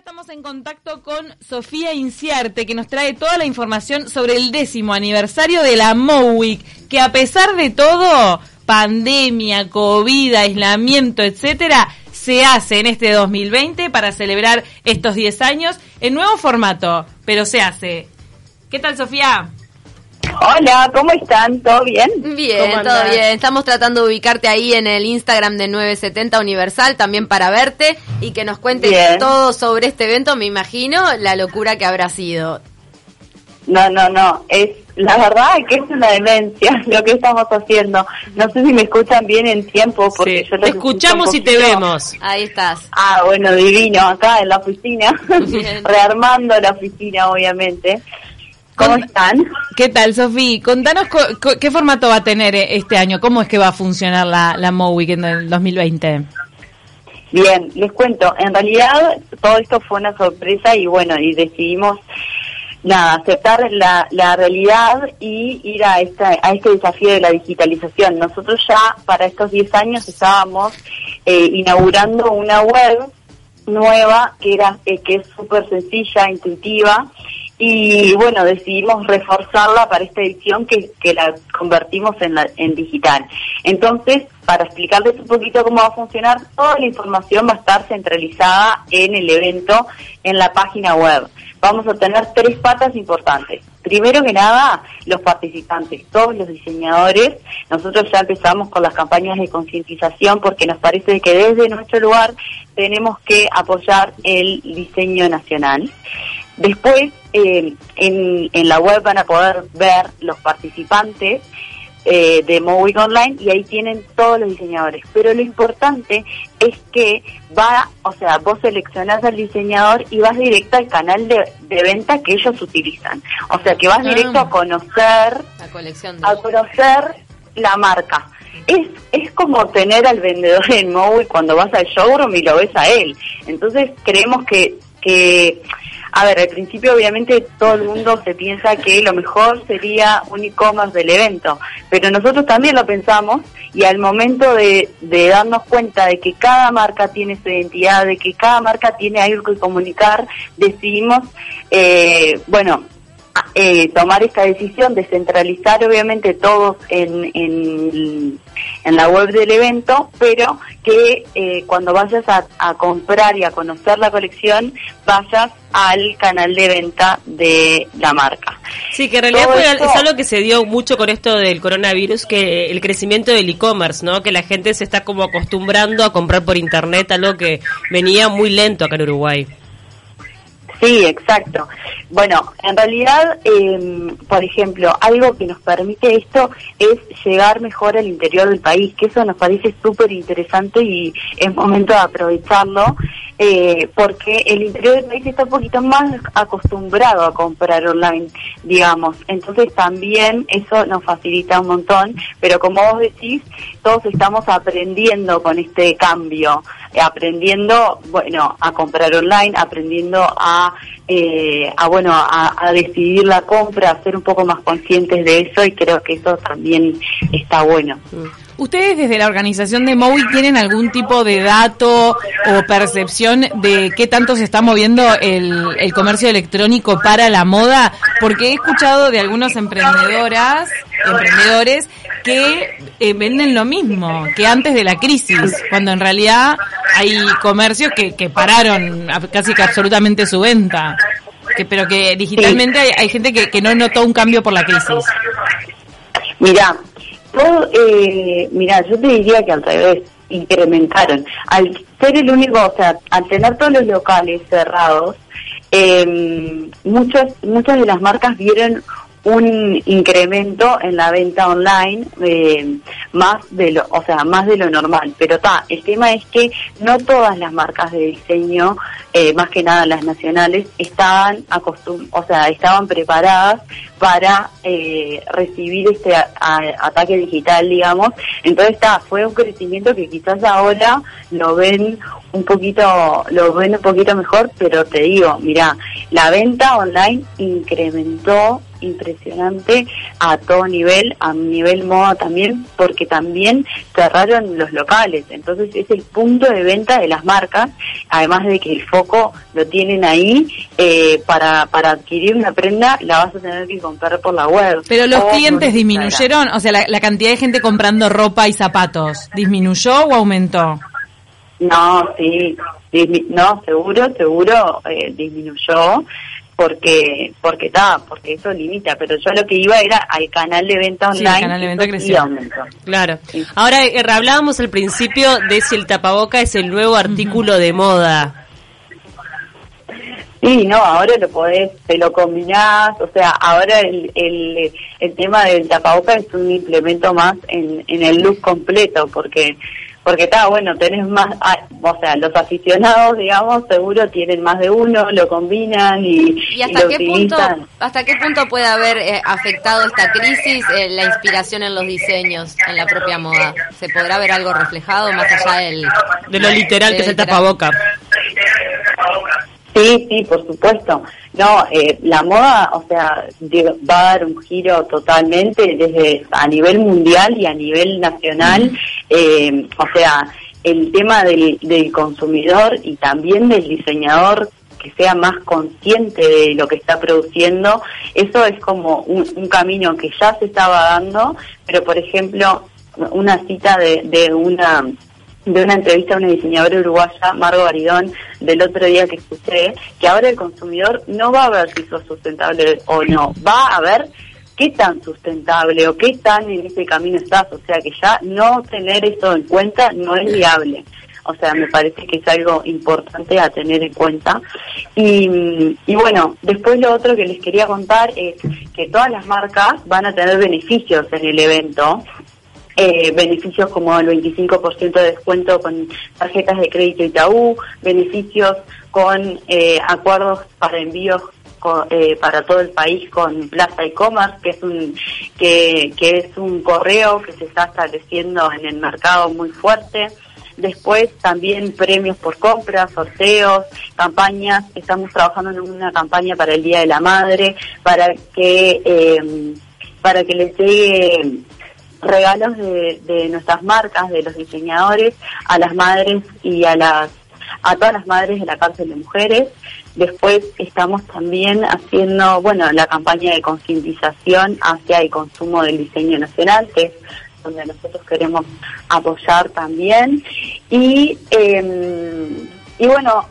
estamos en contacto con Sofía Inciarte, que nos trae toda la información sobre el décimo aniversario de la MOWIC, que a pesar de todo, pandemia, COVID, aislamiento, etcétera, se hace en este 2020 para celebrar estos 10 años en nuevo formato, pero se hace. ¿Qué tal, Sofía? Hola, ¿cómo están? ¿Todo bien? Bien, todo bien. Estamos tratando de ubicarte ahí en el Instagram de 970 Universal también para verte y que nos cuentes todo sobre este evento, me imagino, la locura que habrá sido. No, no, no, es la verdad que es una demencia lo que estamos haciendo. No sé si me escuchan bien en tiempo porque yo te escuchamos y te vemos. Ahí estás. Ah, bueno, divino, acá en la oficina, rearmando la oficina obviamente. ¿Cómo están? ¿Qué tal, Sofía? Contanos qué formato va a tener eh, este año, cómo es que va a funcionar la, la MOWIC en el 2020. Bien, les cuento, en realidad todo esto fue una sorpresa y bueno, y decidimos nada, aceptar la, la realidad y ir a, esta, a este desafío de la digitalización. Nosotros ya para estos 10 años estábamos eh, inaugurando una web nueva que era eh, que es súper sencilla, intuitiva y bueno, decidimos reforzarla para esta edición que, la convertimos en, la, en digital. Entonces, para explicarles un poquito cómo va a funcionar, toda la información va a estar centralizada en el evento, en la página web. Vamos a tener tres patas importantes. Primero que nada, los participantes, todos los diseñadores. Nosotros ya empezamos con las campañas de concientización porque nos parece que desde nuestro lugar tenemos que apoyar el diseño nacional. Después, eh, en, en, la web van a poder ver los participantes eh, de Mowic Online y ahí tienen todos los diseñadores. Pero lo importante es que va, o sea, vos seleccionás al diseñador y vas directo al canal de, venta que ellos utilizan. O sea, que vas directo a conocer, la colección a conocer la marca. Es, es como tener al vendedor en Mowic cuando vas al showroom y lo ves a él. Entonces creemos que, que a ver, al principio obviamente todo el mundo se piensa que lo mejor sería un e-commerce del evento, pero nosotros también lo pensamos y al momento de, darnos cuenta de que cada marca tiene su identidad, de que cada marca tiene algo que comunicar, decidimos, eh, bueno, eh, tomar esta decisión de centralizar obviamente todos en, en, la web del evento, pero que eh, cuando vayas a, comprar y a conocer la colección, vayas al canal de venta de la marca. Sí, que en realidad es algo que se dio mucho con esto del coronavirus, que el crecimiento del e-commerce, ¿no? Que la gente se está como acostumbrando a comprar por internet, algo que venía muy lento acá en Uruguay. Sí, exacto. Bueno, en realidad, eh, por ejemplo, algo que nos permite esto es llegar mejor al interior del país, que eso nos parece súper interesante y es momento de aprovecharlo, eh, porque el interior del país está un poquito más acostumbrado a comprar online, digamos. Entonces también eso nos facilita un montón, pero como vos decís, todos estamos aprendiendo con este cambio, aprendiendo, bueno, a comprar online, aprendiendo a, eh, a bueno, a, decidir la compra, a ser un poco más conscientes de eso y creo que eso también está bueno. ¿Ustedes desde la organización de MOWI tienen algún tipo de dato o percepción de qué tanto se está moviendo el, el comercio electrónico para la moda? Porque he escuchado de algunas emprendedoras, emprendedores, que eh, venden lo mismo que antes de la crisis, cuando en realidad hay comercios que, que pararon casi que absolutamente su venta, que, pero que digitalmente hay, gente que, que no notó un cambio por la crisis. Mira, eh, mira, yo te diría que al revés, incrementaron. Al ser el único, o sea, al tener todos los locales cerrados, eh, muchas muchas de las marcas vieron un incremento en la venta online eh, más de lo o sea más de lo normal pero está el tema es que no todas las marcas de diseño eh, más que nada las nacionales estaban acostum o sea estaban preparadas para eh, recibir este ataque digital digamos entonces está fue un crecimiento que quizás ahora lo ven un poquito lo ven un poquito mejor pero te digo mira la venta online incrementó impresionante a todo nivel, a nivel moda también, porque también cerraron los locales. Entonces es el punto de venta de las marcas, además de que el foco lo tienen ahí eh, para, para adquirir una prenda, la vas a tener que comprar por la web. Pero los clientes disminuyeron, o sea, la, cantidad de gente comprando ropa y zapatos, ¿disminuyó o aumentó? No, sí, no, seguro, seguro eh, disminuyó porque porque está porque eso limita pero yo lo que iba era al canal de venta online el canal de venta creció. claro. Ahora eh, hablábamos al principio de si el tapaboca es el nuevo artículo de moda Sí, no, ahora lo podés, te lo combinás, o sea, ahora el, el, el tema del tapaboca es un implemento más en, en el look completo, porque porque está bueno, tenés más, ah, o sea, los aficionados, digamos, seguro tienen más de uno, lo combinan y, ¿Y hasta qué punto hasta qué punto puede haber eh, afectado esta crisis eh, la inspiración en los diseños en la propia moda? ¿Se podrá ver algo reflejado más allá del de lo literal que es el tapaboca? Sí, sí, por supuesto. No, eh, la moda, o sea, va a dar un giro totalmente desde a nivel mundial y a nivel nacional. Eh, o sea, el tema del, del consumidor y también del diseñador que sea más consciente de lo que está produciendo, eso es como un, un camino que ya se estaba dando, pero por ejemplo, una cita de, de una de una entrevista a una diseñadora uruguaya, Margo Baridón, del otro día que escuché, que ahora el consumidor no va a ver si sos sustentable o no, va a ver qué tan sustentable o qué tan en ese camino estás. O sea que ya no tener eso en cuenta no es viable. O sea, me parece que es algo importante a tener en cuenta. Y, y bueno, después lo otro que les quería contar es que todas las marcas van a tener beneficios en el evento eh, beneficios como el 25% de descuento con tarjetas de crédito Itaú, beneficios con eh, acuerdos para envíos eh, para todo el país con Plaza e-commerce, que es un que, que es un correo que se está estableciendo en el mercado muy fuerte. Después también premios por compras, sorteos, campañas. Estamos trabajando en una campaña para el Día de la Madre, para que eh, para que les llegue regalos de, de nuestras marcas, de los diseñadores, a las madres y a las a todas las madres de la cárcel de mujeres. Después estamos también haciendo, bueno, la campaña de concientización hacia el consumo del diseño nacional, que es donde nosotros queremos apoyar también. Y, eh, y bueno,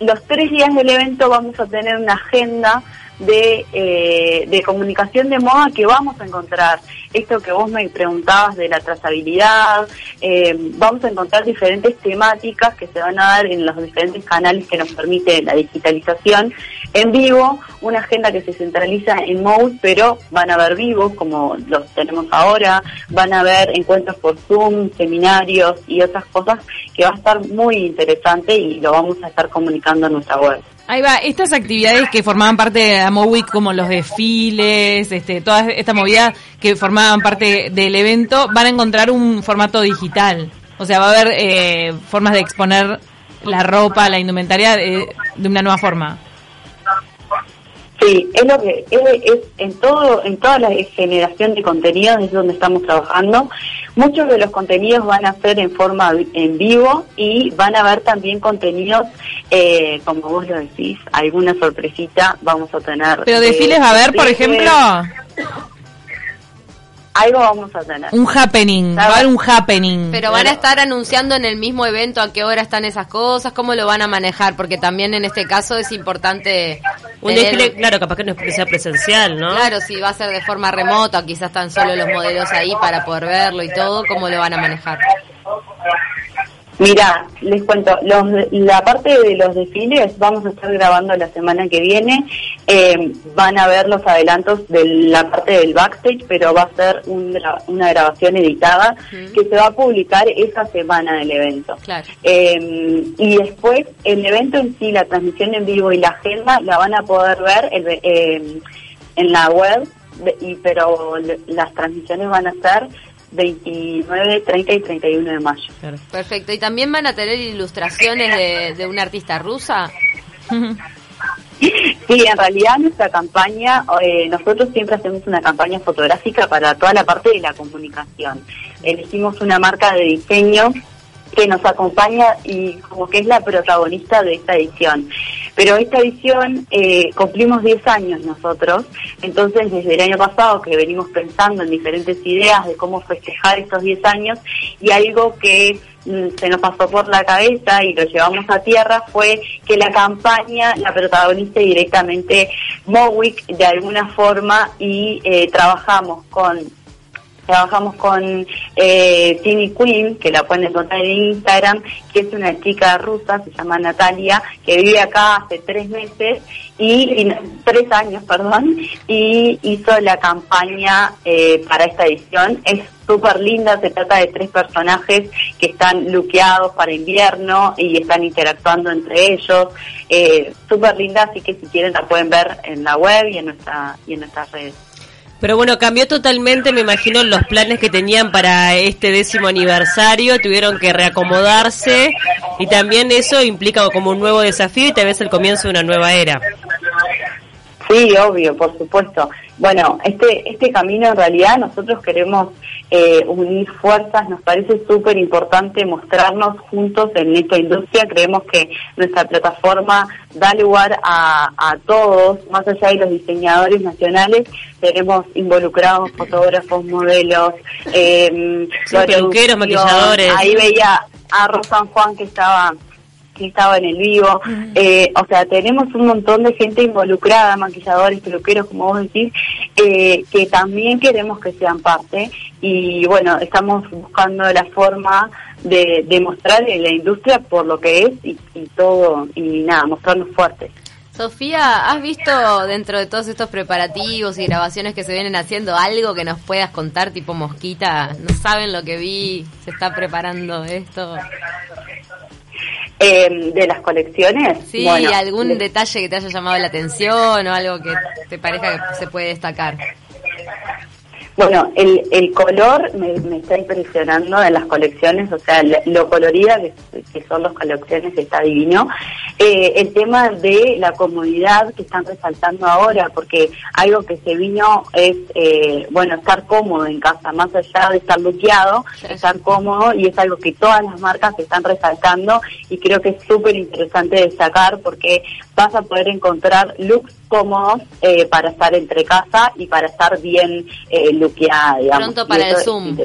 los tres días del evento vamos a tener una agenda de, eh, de comunicación de moda que vamos a encontrar. Esto que vos me preguntabas de la trazabilidad, eh, vamos a encontrar diferentes temáticas que se van a dar en los diferentes canales que nos permite la digitalización en vivo, una agenda que se centraliza en Mode, pero van a ver vivos como los tenemos ahora, van a ver encuentros por Zoom, seminarios y otras cosas que va a estar muy interesante y lo vamos a estar comunicando en nuestra web. Ahí va, estas actividades que formaban parte de la MOWIC, como los desfiles, este, toda esta movida que formaban parte del evento, van a encontrar un formato digital. O sea, va a haber eh, formas de exponer la ropa, la indumentaria de una nueva forma. Sí, es lo que es, en todo en toda la generación de contenidos es donde estamos trabajando. Muchos de los contenidos van a ser en forma en vivo y van a haber también contenidos, eh, como vos lo decís, alguna sorpresita vamos a tener. Pero desfiles va a haber, por ejemplo algo vamos a tener. Un happening, va a haber un happening. Pero van a estar anunciando en el mismo evento a qué hora están esas cosas, cómo lo van a manejar, porque también en este caso es importante. Un desfile, claro, capaz que no sea presencial, ¿no? Claro, si va a ser de forma remota, quizás están solo los modelos ahí para poder verlo y todo, ¿cómo lo van a manejar? Mira, les cuento, los, la parte de los desfiles vamos a estar grabando la semana que viene. Eh, van a ver los adelantos de la parte del backstage, pero va a ser una grabación editada que se va a publicar esa semana del evento. Eh, y después, el evento en sí, la transmisión en vivo y la agenda la van a poder ver eh, en la web, y pero las transmisiones van a ser 29, 30 y 31 de mayo. Perfecto. ¿Y también van a tener ilustraciones de, de una artista rusa? Sí, en realidad nuestra campaña, eh, nosotros siempre hacemos una campaña fotográfica para toda la parte de la comunicación. Elegimos una marca de diseño que nos acompaña y como que es la protagonista de esta edición. Pero esta edición eh, cumplimos 10 años nosotros, entonces desde el año pasado que venimos pensando en diferentes ideas de cómo festejar estos 10 años y algo que mm, se nos pasó por la cabeza y lo llevamos a tierra fue que la campaña la protagonista directamente Mowick de alguna forma y eh, trabajamos con trabajamos con eh, Tini Queen, que la pueden encontrar en Instagram, que es una chica rusa, se llama Natalia, que vive acá hace tres meses y, tres años, perdón, y hizo la campaña eh, para esta edición. Es súper linda, se trata de tres personajes que están luqueados para invierno y están interactuando entre ellos. Eh, súper linda, así que si quieren la pueden ver en la web y en nuestra y en nuestras redes. Pero bueno, cambió totalmente, me imagino, los planes que tenían para este décimo aniversario, tuvieron que reacomodarse y también eso implica como un nuevo desafío y tal vez el comienzo de una nueva era. Sí, obvio, por supuesto. Bueno, este, este camino en realidad nosotros queremos eh, unir fuerzas, nos parece súper importante mostrarnos juntos en esta industria, creemos que nuestra plataforma da lugar a, a todos, más allá de los diseñadores nacionales, tenemos involucrados fotógrafos, modelos, eh, maquilladores. Ahí veía a Rosan Juan que estaba que estaba en el vivo. Eh, o sea, tenemos un montón de gente involucrada, maquilladores, peluqueros, como vos decís, eh, que también queremos que sean parte. Y bueno, estamos buscando la forma de, de mostrar en la industria por lo que es y, y todo, y nada, mostrarnos fuertes. Sofía, ¿has visto dentro de todos estos preparativos y grabaciones que se vienen haciendo algo que nos puedas contar tipo mosquita? ¿No saben lo que vi? ¿Se está preparando esto? Eh, de las colecciones. Sí, algún detalle que te haya llamado la atención o algo que te parezca que se puede destacar. Bueno, el, el color me, está impresionando en las colecciones, o sea, lo colorida que, son las colecciones está divino. Eh, el tema de la comodidad que están resaltando ahora, porque algo que se vino es, eh, bueno, estar cómodo en casa, más allá de estar bloqueado, estar cómodo y es algo que todas las marcas están resaltando y creo que es súper interesante destacar porque vas a poder encontrar looks cómodos eh, para estar entre casa y para estar bien eh, digamos. Pronto para el Zoom.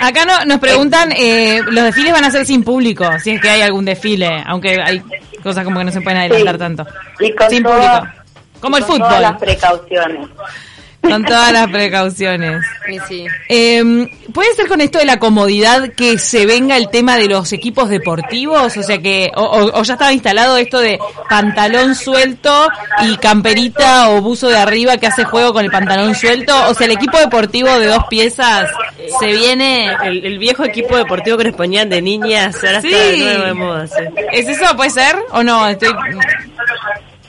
Acá no, nos preguntan, eh, los desfiles van a ser sin público, si es que hay algún desfile, aunque hay cosas como que no se pueden adelantar tanto. sin público. Como el fútbol. Todas las precauciones. Con todas las precauciones. Sí, em, ¿Puede ser con esto de la comodidad que se venga el tema de los equipos deportivos? O sea que, o, ya estaba instalado esto de pantalón suelto y camperita o buzo de arriba que hace juego con el pantalón suelto. O sea, el equipo deportivo de dos piezas se viene. El, viejo equipo deportivo que nos ponían de niñas, ahora está de nuevo de moda. ¿Es eso? ¿Puede ser? ¿O no? Estoy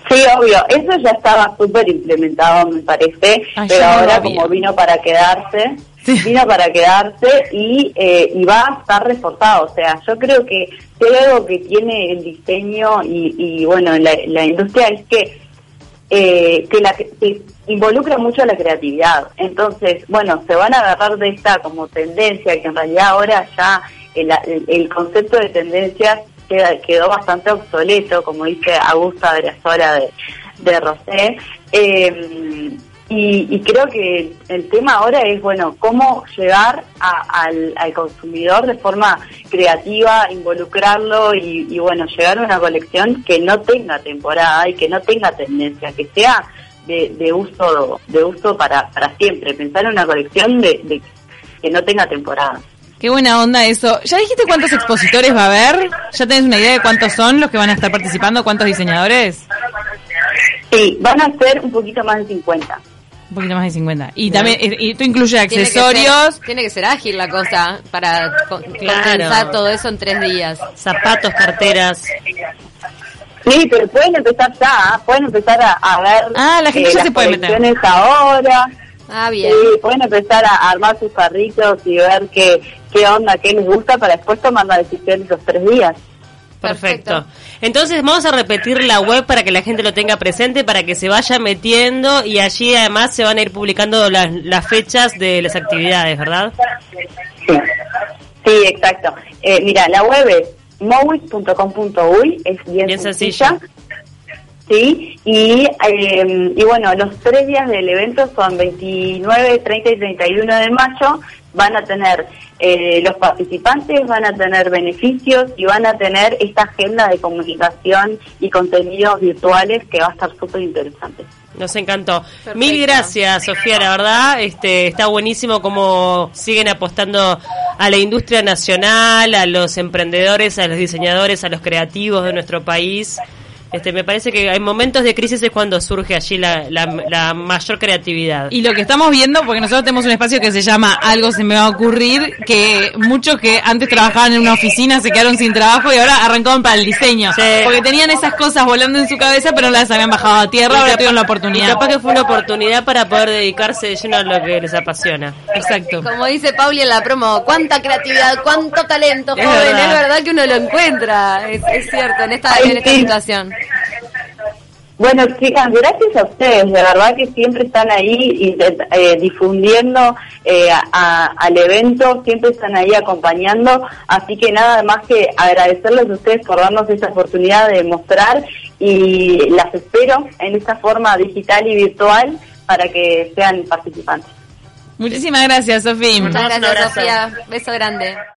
Sí, obvio, eso ya estaba súper implementado, me parece, pero ahora como vino para quedarse, vino para quedarse y, eh, y va a estar reforzado. O sea, yo creo que algo que tiene el diseño y, y bueno, la, la industria es que, eh, que, la, que involucra mucho la creatividad. Entonces, bueno, se van a agarrar de esta como tendencia, que en realidad ahora ya el, el concepto de tendencias quedó bastante obsoleto, como dice Augusta Brazola de, de Rosé. Eh, y, creo que el tema ahora es, bueno, cómo llegar al, consumidor de forma creativa, involucrarlo y, bueno, llegar a una colección que no tenga temporada y que no tenga tendencia, que sea de, de uso de uso para, para siempre. Pensar en una colección de que no tenga temporada. Qué buena onda eso. ¿Ya dijiste cuántos expositores va a haber? ¿Ya tenés una idea de cuántos son los que van a estar participando? ¿Cuántos diseñadores? Sí, van a ser un poquito más de 50. Un poquito más de 50. Y también, y, esto incluye accesorios. Tiene que, ser, ágil la cosa para claro. todo eso en tres días. Zapatos, carteras. Sí, pero pueden empezar ya, pueden empezar a, ver ah, la gente ya eh, se puede meter. ahora. Ah, bien. Sí, pueden empezar a armar sus carritos y ver qué, qué onda, qué les gusta para después tomar la decisión esos tres días. Perfecto. Entonces vamos a repetir la web para que la gente lo tenga presente, para que se vaya metiendo y allí además se van a ir publicando las, las fechas de las actividades, ¿verdad? Sí, sí exacto. Eh, mira, la web es mowit.com.uy, es bien, bien sencilla. Sí, y, eh, y bueno, los tres días del evento son 29, 30 y 31 de mayo. Van a tener, eh, los participantes van a tener beneficios y van a tener esta agenda de comunicación y contenidos virtuales que va a estar súper interesante. Nos encantó. Mil gracias, Sofía, la verdad, este, está buenísimo cómo siguen apostando a la industria nacional, a los emprendedores, a los diseñadores, a los creativos de nuestro país. Este, me parece que hay momentos de crisis es cuando surge allí la, la, mayor creatividad. Y lo que estamos viendo, porque nosotros tenemos un espacio que se llama Algo se me va a ocurrir, que muchos que antes trabajaban en una oficina se quedaron sin trabajo y ahora arrancaron para el diseño. Porque tenían esas cosas volando en su cabeza, pero no las habían bajado a tierra, ahora tuvieron la oportunidad. Y capaz que fue una oportunidad para poder dedicarse de lleno a lo que les apasiona. Exacto. Como dice Pauli en la promo, cuánta creatividad, cuánto talento, joven, es verdad que uno lo encuentra, es, cierto, en esta, en esta situación. Bueno, chicas, gracias a ustedes, de verdad que siempre están ahí eh, difundiendo eh, al evento, siempre están ahí acompañando, así que nada más que agradecerles a ustedes por darnos esta oportunidad de mostrar y las espero en esta forma digital y virtual para que sean participantes. Muchísimas gracias, Sofía. Muchas gracias, Sofía. Beso grande.